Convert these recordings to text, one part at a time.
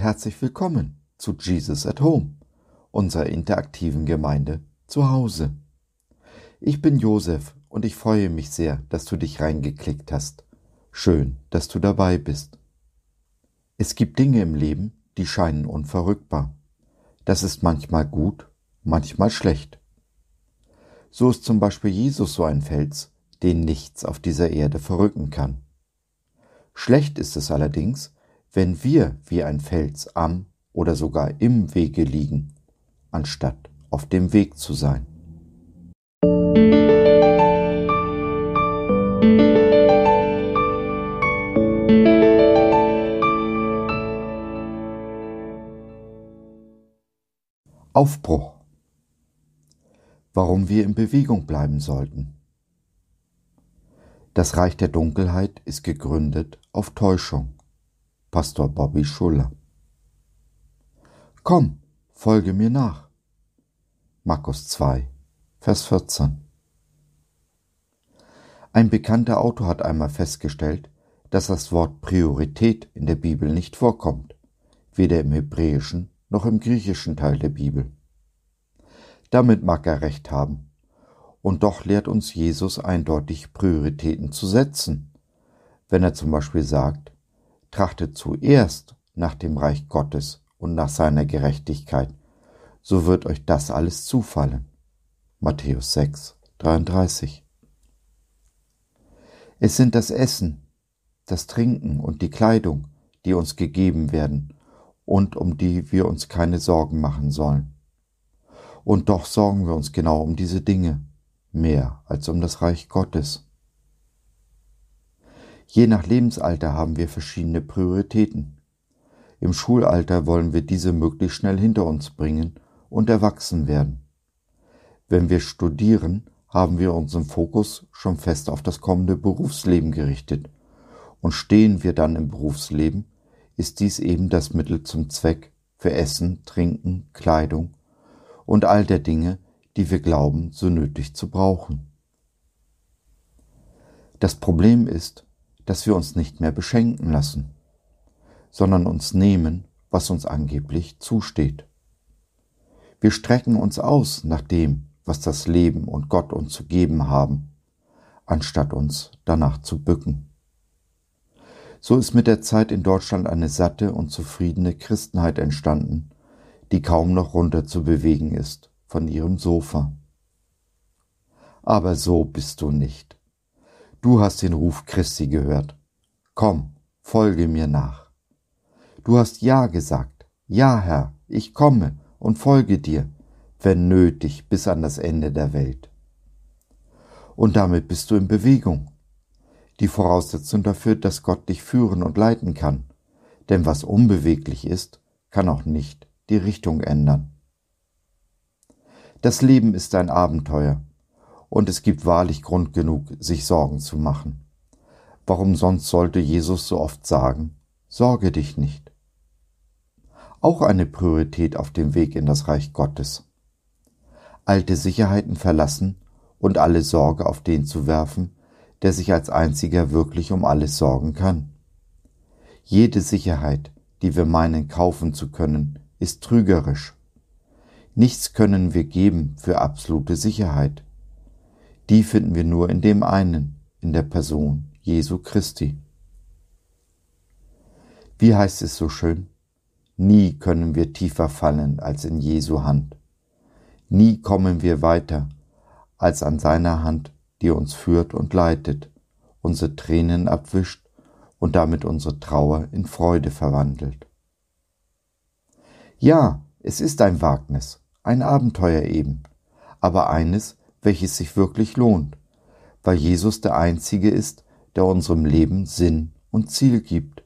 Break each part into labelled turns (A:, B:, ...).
A: herzlich willkommen zu Jesus at Home, unserer interaktiven Gemeinde zu Hause. Ich bin Josef und ich freue mich sehr, dass du dich reingeklickt hast. Schön, dass du dabei bist. Es gibt Dinge im Leben, die scheinen unverrückbar. Das ist manchmal gut, manchmal schlecht. So ist zum Beispiel Jesus so ein Fels, den nichts auf dieser Erde verrücken kann. Schlecht ist es allerdings, wenn wir wie ein Fels am oder sogar im Wege liegen, anstatt auf dem Weg zu sein. Aufbruch. Warum wir in Bewegung bleiben sollten. Das Reich der Dunkelheit ist gegründet auf Täuschung. Pastor Bobby Schuller. Komm, folge mir nach. Markus 2, Vers 14. Ein bekannter Autor hat einmal festgestellt, dass das Wort Priorität in der Bibel nicht vorkommt, weder im hebräischen noch im griechischen Teil der Bibel. Damit mag er recht haben, und doch lehrt uns Jesus eindeutig Prioritäten zu setzen, wenn er zum Beispiel sagt, trachtet zuerst nach dem Reich Gottes und nach seiner Gerechtigkeit, so wird euch das alles zufallen. Matthäus 6, 33. Es sind das Essen, das Trinken und die Kleidung, die uns gegeben werden und um die wir uns keine Sorgen machen sollen. Und doch sorgen wir uns genau um diese Dinge, mehr als um das Reich Gottes. Je nach Lebensalter haben wir verschiedene Prioritäten. Im Schulalter wollen wir diese möglichst schnell hinter uns bringen und erwachsen werden. Wenn wir studieren, haben wir unseren Fokus schon fest auf das kommende Berufsleben gerichtet. Und stehen wir dann im Berufsleben, ist dies eben das Mittel zum Zweck für Essen, Trinken, Kleidung und all der Dinge, die wir glauben, so nötig zu brauchen. Das Problem ist, dass wir uns nicht mehr beschenken lassen, sondern uns nehmen, was uns angeblich zusteht. Wir strecken uns aus nach dem, was das Leben und Gott uns zu geben haben, anstatt uns danach zu bücken. So ist mit der Zeit in Deutschland eine satte und zufriedene Christenheit entstanden, die kaum noch runter zu bewegen ist von ihrem Sofa. Aber so bist du nicht. Du hast den Ruf Christi gehört. Komm, folge mir nach. Du hast Ja gesagt. Ja, Herr, ich komme und folge dir, wenn nötig, bis an das Ende der Welt. Und damit bist du in Bewegung. Die Voraussetzung dafür, dass Gott dich führen und leiten kann. Denn was unbeweglich ist, kann auch nicht die Richtung ändern. Das Leben ist ein Abenteuer, und es gibt wahrlich Grund genug, sich Sorgen zu machen. Warum sonst sollte Jesus so oft sagen, Sorge dich nicht? Auch eine Priorität auf dem Weg in das Reich Gottes. Alte Sicherheiten verlassen und alle Sorge auf den zu werfen, der sich als einziger wirklich um alles sorgen kann. Jede Sicherheit, die wir meinen kaufen zu können, ist trügerisch. Nichts können wir geben für absolute Sicherheit die finden wir nur in dem einen, in der Person Jesu Christi. Wie heißt es so schön? Nie können wir tiefer fallen als in Jesu Hand. Nie kommen wir weiter als an seiner Hand, die uns führt und leitet, unsere Tränen abwischt und damit unsere Trauer in Freude verwandelt. Ja, es ist ein Wagnis, ein Abenteuer eben, aber eines, welches sich wirklich lohnt, weil Jesus der Einzige ist, der unserem Leben Sinn und Ziel gibt.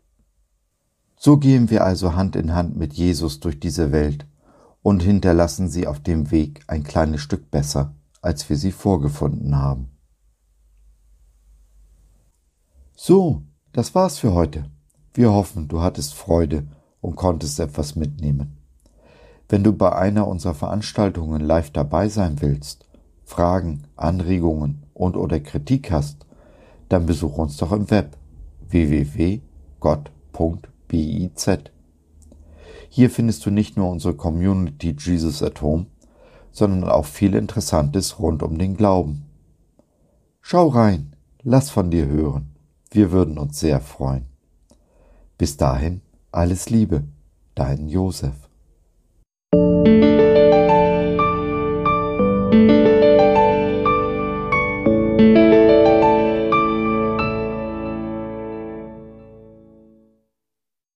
A: So gehen wir also Hand in Hand mit Jesus durch diese Welt und hinterlassen sie auf dem Weg ein kleines Stück besser, als wir sie vorgefunden haben. So, das war's für heute. Wir hoffen, du hattest Freude und konntest etwas mitnehmen. Wenn du bei einer unserer Veranstaltungen live dabei sein willst, Fragen, Anregungen und oder Kritik hast, dann besuch uns doch im Web www.gott.biz. Hier findest du nicht nur unsere Community Jesus at Home, sondern auch viel Interessantes rund um den Glauben. Schau rein, lass von dir hören. Wir würden uns sehr freuen. Bis dahin, alles Liebe, dein Josef.